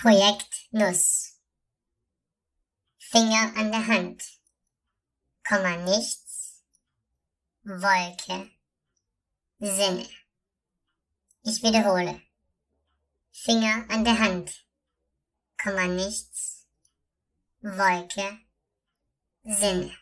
Projekt Nuss. Finger an der Hand. Komma nichts. Wolke. Sinne. Ich wiederhole. Finger an der Hand. Komma nichts. Wolke. Sinne.